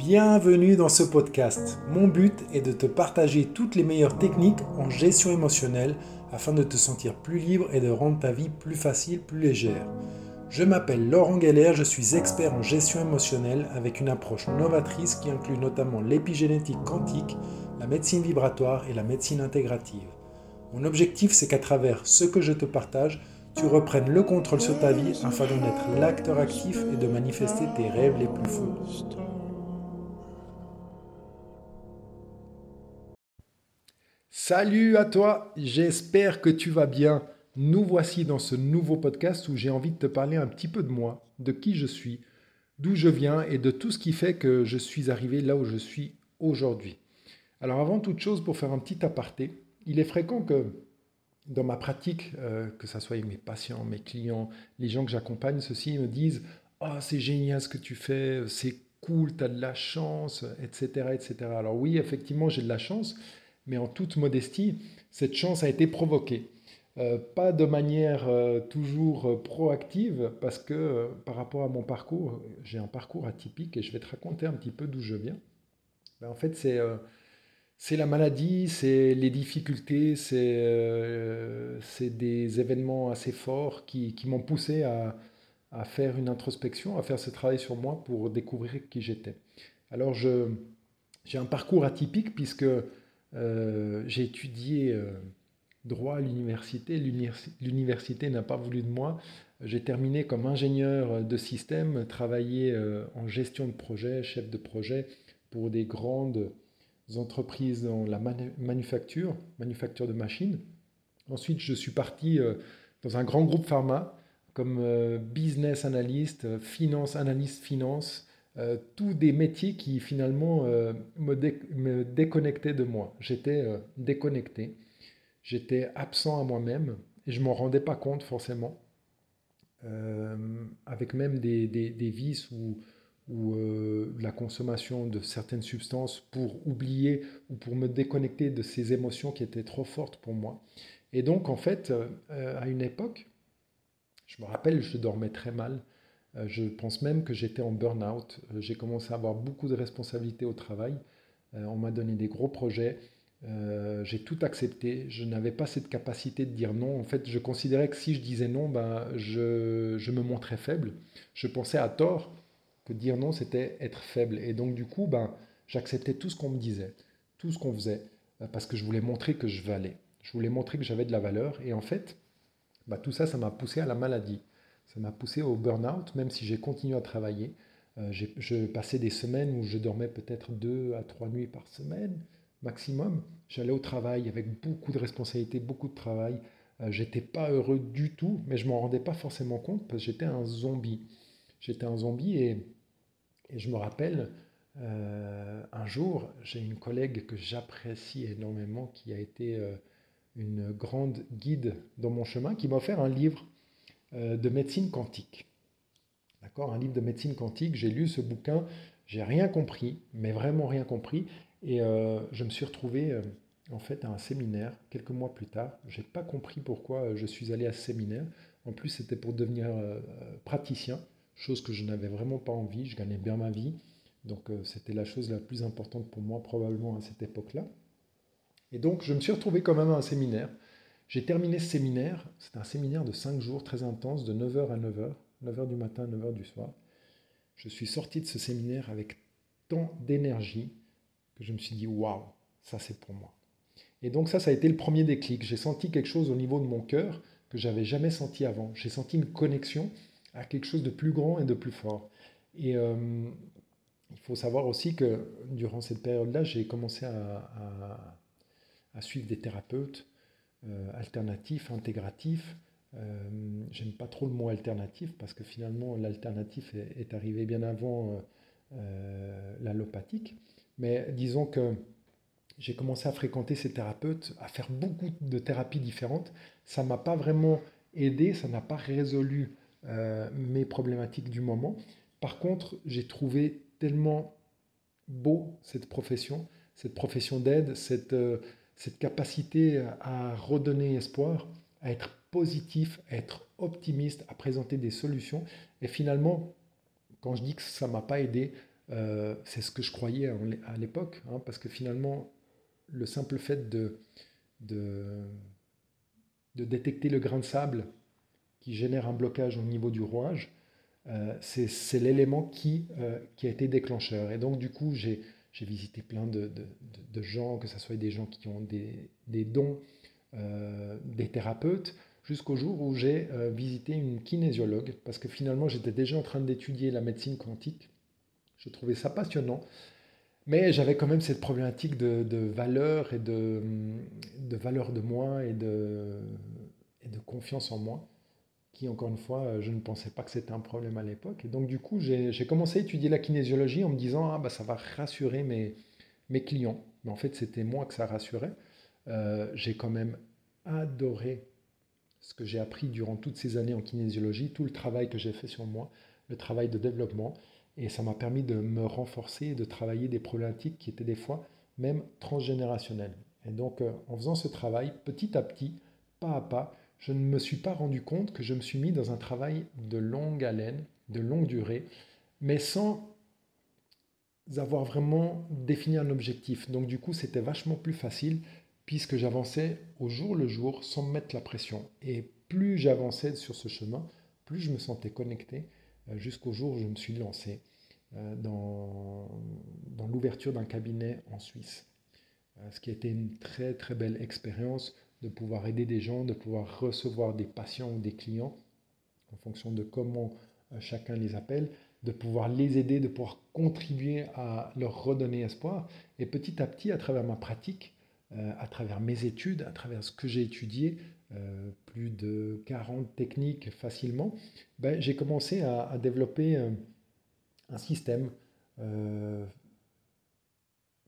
Bienvenue dans ce podcast. Mon but est de te partager toutes les meilleures techniques en gestion émotionnelle afin de te sentir plus libre et de rendre ta vie plus facile, plus légère. Je m'appelle Laurent Geller, je suis expert en gestion émotionnelle avec une approche novatrice qui inclut notamment l'épigénétique quantique, la médecine vibratoire et la médecine intégrative. Mon objectif, c'est qu'à travers ce que je te partage, tu reprennes le contrôle sur ta vie afin d'en être l'acteur actif et de manifester tes rêves les plus fous. Salut à toi, j'espère que tu vas bien. Nous voici dans ce nouveau podcast où j'ai envie de te parler un petit peu de moi, de qui je suis, d'où je viens et de tout ce qui fait que je suis arrivé là où je suis aujourd'hui. Alors avant toute chose, pour faire un petit aparté, il est fréquent que dans ma pratique, euh, que ce soit mes patients, mes clients, les gens que j'accompagne, ceux-ci me disent « Oh, c'est génial ce que tu fais, c'est cool, tu as de la chance, etc. etc. » Alors oui, effectivement, j'ai de la chance, mais en toute modestie, cette chance a été provoquée. Euh, pas de manière euh, toujours euh, proactive, parce que par rapport à mon parcours, j'ai un parcours atypique et je vais te raconter un petit peu d'où je viens. Ben, en fait, c'est c'est la maladie, c'est les difficultés, c'est des événements assez forts qui, qui m'ont poussé à, à, faire une introspection, à faire ce travail sur moi pour découvrir qui j'étais. Alors, j'ai un parcours atypique puisque euh, j'ai étudié euh, droit à l'université. L'université n'a pas voulu de moi. J'ai terminé comme ingénieur de système, travaillé euh, en gestion de projet, chef de projet pour des grandes entreprises dans la manufacture, manufacture de machines. Ensuite, je suis parti dans un grand groupe pharma comme business analyst, finance analyste finance, euh, tous des métiers qui finalement euh, me, déconnectaient de moi. J'étais euh, déconnecté, j'étais absent à moi-même et je m'en rendais pas compte forcément, avec même des, vices ou la consommation de certaines substances pour oublier ou pour me déconnecter de ces émotions qui étaient trop fortes pour moi. Et donc en fait, à une époque, je me rappelle, je dormais très mal. Euh, je pense même que j'étais en burn-out. Euh, j'ai commencé à avoir beaucoup de responsabilités au travail. Euh, on m'a donné des gros projets. j'ai tout accepté. Je n'avais pas cette capacité de dire non. En fait, je considérais que si je disais non, ben, je, je me montrais faible. Je pensais à tort que dire non, c'était être faible. Et donc, du coup, ben, j'acceptais tout ce qu'on me disait, tout ce qu'on faisait, parce que je voulais montrer que je valais. Je voulais montrer que j'avais de la valeur. Et en fait, ben, tout ça, ça m'a poussé à la maladie. Ça m'a poussé au burn-out, même si j'ai continué à travailler. Euh, je passais des semaines où je dormais peut-être deux à trois nuits par semaine maximum. J'allais au travail avec beaucoup de responsabilités, beaucoup de travail. Euh, j'étais pas heureux du tout, mais je m'en rendais pas forcément compte parce que j'étais un zombie. J'étais un zombie et, je me rappelle euh, un jour, j'ai une collègue que j'apprécie énormément qui a été une grande guide dans mon chemin qui m'a offert un livre euh, de médecine quantique. D'accord? Un livre de médecine quantique. J'ai lu ce bouquin, j'ai rien compris, mais vraiment rien compris. Et euh, je me suis retrouvé euh, en fait à un séminaire quelques mois plus tard. J'ai pas compris pourquoi je suis allé à ce séminaire. En plus, c'était pour devenir praticien, chose que je n'avais vraiment pas envie. Je gagnais bien ma vie. Donc c'était la chose la plus importante pour moi probablement à cette époque-là. Et donc je me suis retrouvé quand même à un séminaire j'ai terminé ce séminaire, c'est un séminaire de 5 jours très intense, de 9h à 9h, 9h du matin, 9h du soir. Je suis sorti de ce séminaire avec tant d'énergie que je me suis dit, waouh, ça c'est pour moi. Et donc ça, ça a été le premier déclic. J'ai senti quelque chose au niveau de mon cœur que j'avais jamais senti avant. J'ai senti une connexion à quelque chose de plus grand et de plus fort. Et euh, il faut savoir aussi que durant cette période-là, j'ai commencé à, à, suivre des thérapeutes, alternatif, intégratif. Euh, j'aime pas trop le mot alternatif parce que finalement l'alternatif est, arrivé bien avant euh, l'allopathique. Mais disons que j'ai commencé à fréquenter ces thérapeutes, à faire beaucoup de thérapies différentes. Ça m'a pas vraiment aidé, ça n'a pas résolu mes problématiques du moment. Par contre, j'ai trouvé tellement beau cette profession, cette profession d'aide, cette, cette capacité à redonner espoir, à être positif, à être optimiste, à présenter des solutions. Et finalement, quand je dis que ça ne m'a pas aidé, c'est ce que je croyais à l'époque, hein, parce que finalement, le simple fait de, de, de, détecter le grain de sable qui génère un blocage au niveau du rouage, euh, c'est l'élément qui, euh, qui a été déclencheur. Et donc, du coup, j'ai visité plein de, de, gens, que ce soit des gens qui ont des, des dons, euh, des thérapeutes, jusqu'au jour où j'ai visité une kinésiologue, parce que finalement, j'étais déjà en train d'étudier la médecine quantique. Je trouvais ça passionnant. Mais j'avais quand même cette problématique de, de valeur et de, de de moi et de, et de confiance en moi qui, encore une fois, euh, je ne pensais pas que c'était un problème à l'époque. Et donc, du coup, j'ai commencé à étudier la kinésiologie en me disant, ah, bah, ça va rassurer mes, clients. Mais en fait, c'était moi que ça rassurait. Euh, j'ai quand même adoré ce que j'ai appris durant toutes ces années en kinésiologie, tout le travail que j'ai fait sur moi, le travail de développement. Et ça m'a permis de me renforcer et de travailler des problématiques qui étaient des fois même transgénérationnelles. Et donc, euh, en faisant ce travail, petit à petit, pas à pas, je ne me suis pas rendu compte que je me suis mis dans un travail de longue haleine, de longue durée, mais sans avoir vraiment défini un objectif. Donc du coup, c'était vachement plus facile puisque j'avançais au jour le jour sans me mettre la pression. Et plus j'avançais sur ce chemin, plus je me sentais connecté euh, jusqu'au jour où je me suis lancé euh, dans, dans l'ouverture d'un cabinet en Suisse. Euh, ce qui a été une très très belle expérience de pouvoir aider des gens, de pouvoir recevoir des patients ou des clients en fonction de comment euh, chacun les appelle, de pouvoir les aider, de pouvoir contribuer à leur redonner espoir. Et petit à petit, à travers ma pratique, euh, à travers mes études, à travers ce que j'ai étudié, euh, plus de 40 techniques facilement, ben, j'ai commencé à, développer un système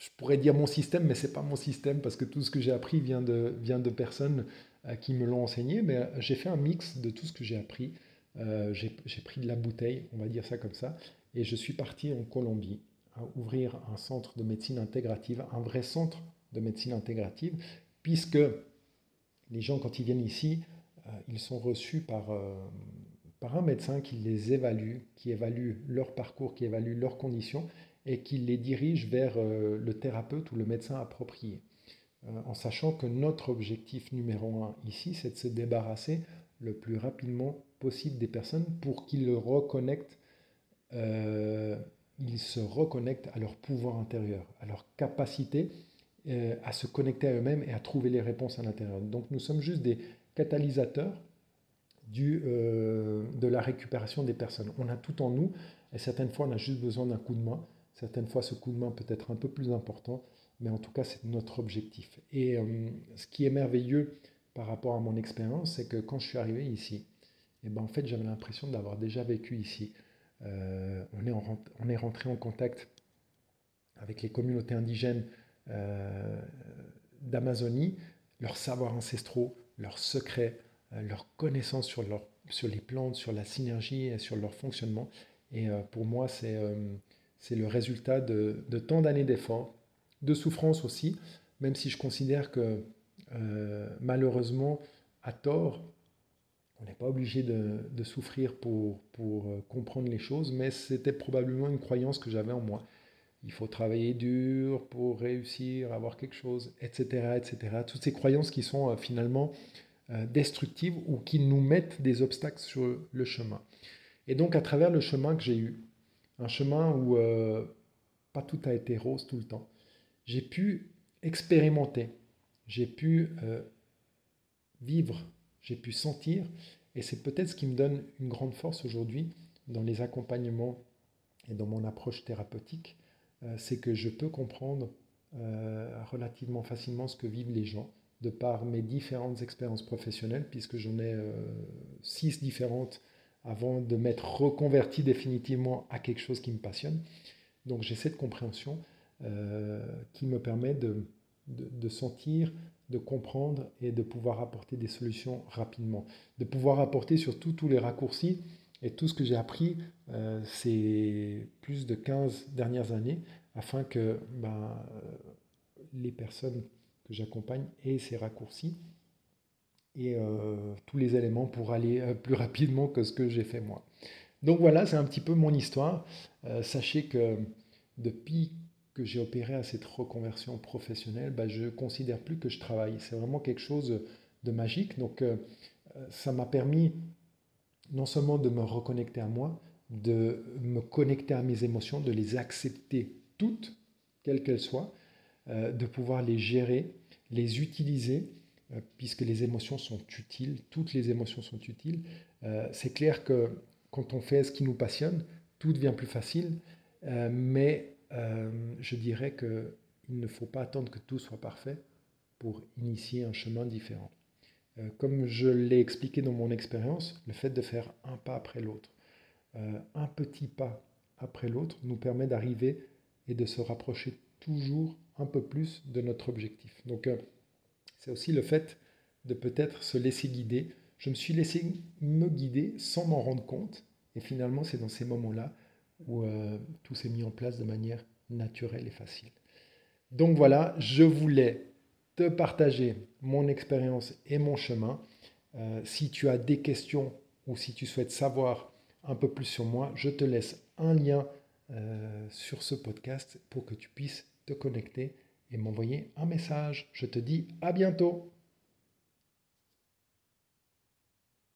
je pourrais dire mon système, mais c'est pas mon système parce que tout ce que j'ai appris vient de, vient de personnes euh, qui me l'ont enseigné. Mais euh, j'ai fait un mix de tout ce que j'ai appris. Euh, j'ai pris de la bouteille, on va dire ça comme ça, et je suis parti en Colombie à ouvrir un centre de médecine intégrative, un vrai centre de médecine intégrative, puisque les gens, quand ils viennent ici, ils sont reçus par, par un médecin qui les évalue, qui évalue leur parcours, qui évalue leurs conditions et qui les dirige vers euh, le thérapeute ou le médecin approprié. Euh, en sachant que notre objectif numéro un ici, c'est de se débarrasser le plus rapidement possible des personnes pour qu'ils reconnectent, euh, ils se reconnectent à leur pouvoir intérieur, à leur capacité à se connecter à eux-mêmes et à trouver les réponses à l'intérieur. Donc nous sommes juste des catalysateurs du, de la récupération des personnes. On a tout en nous et certaines fois on a juste besoin d'un coup de main Certaines fois, ce coup de main peut être un peu plus important, mais en tout cas, c'est notre objectif. Et euh, ce qui est merveilleux par rapport à mon expérience, c'est que quand je suis arrivé ici, eh ben, en fait, j'avais l'impression d'avoir déjà vécu ici. Euh, on, est on est rentré en contact avec les communautés indigènes euh, d'Amazonie, leurs savoirs ancestraux, leurs secrets, leurs connaissances sur, leur, sur les plantes, sur la synergie et sur leur fonctionnement. Et pour moi, c'est c'est le résultat de, tant d'années d'efforts, de souffrance aussi, même si je considère que euh, malheureusement, à tort, on n'est pas obligé de, souffrir pour, pour, euh, comprendre les choses, mais c'était probablement une croyance que j'avais en moi. Il faut travailler dur pour réussir, avoir quelque chose, etc. etc. Toutes ces croyances qui sont euh, finalement destructives ou qui nous mettent des obstacles sur le chemin. Et donc à travers le chemin que j'ai eu, un chemin où euh, pas tout a été rose tout le temps. J'ai pu expérimenter, j'ai pu euh, vivre, j'ai pu sentir, et c'est peut-être ce qui me donne une grande force aujourd'hui dans les accompagnements et dans mon approche thérapeutique, euh, c'est que je peux comprendre relativement facilement ce que vivent les gens de par mes différentes expériences professionnelles, puisque j'en ai six différentes avant de m'être reconverti définitivement à quelque chose qui me passionne. Donc j'ai cette compréhension euh, qui me permet de, sentir, de comprendre et de pouvoir apporter des solutions rapidement. De pouvoir apporter surtout tous les raccourcis et tout ce que j'ai appris euh, ces plus de 15 dernières années afin que ben, les personnes que j'accompagne aient ces raccourcis et euh, tous les éléments pour aller euh, plus rapidement que ce que j'ai fait moi. Donc voilà, c'est un petit peu mon histoire. Euh, sachez que depuis que j'ai opéré à cette reconversion professionnelle, bah, je ne considère plus que je travaille. C'est vraiment quelque chose de magique. Donc, ça m'a permis non seulement de me reconnecter à moi, de me connecter à mes émotions, de les accepter toutes, quelles qu'elles soient, de pouvoir les gérer, les utiliser, puisque les émotions sont utiles, toutes les émotions sont utiles. Euh, c'est clair que quand on fait ce qui nous passionne, tout devient plus facile, mais je dirais qu'il ne faut pas attendre que tout soit parfait pour initier un chemin différent. comme je l'ai expliqué dans mon expérience, le fait de faire un pas après l'autre, un petit pas après l'autre nous permet d'arriver et de se rapprocher toujours un peu plus de notre objectif. Donc euh, c'est aussi le fait de peut-être se laisser guider. Je me suis laissé me guider sans m'en rendre compte. Et finalement, c'est dans ces moments-là où euh, tout s'est mis en place de manière naturelle et facile. Donc voilà, je voulais te partager mon expérience et mon chemin. Euh, si tu as des questions ou si tu souhaites savoir un peu plus sur moi, je te laisse un lien sur ce podcast pour que tu puisses te connecter et m'envoyer un message. Je te dis à bientôt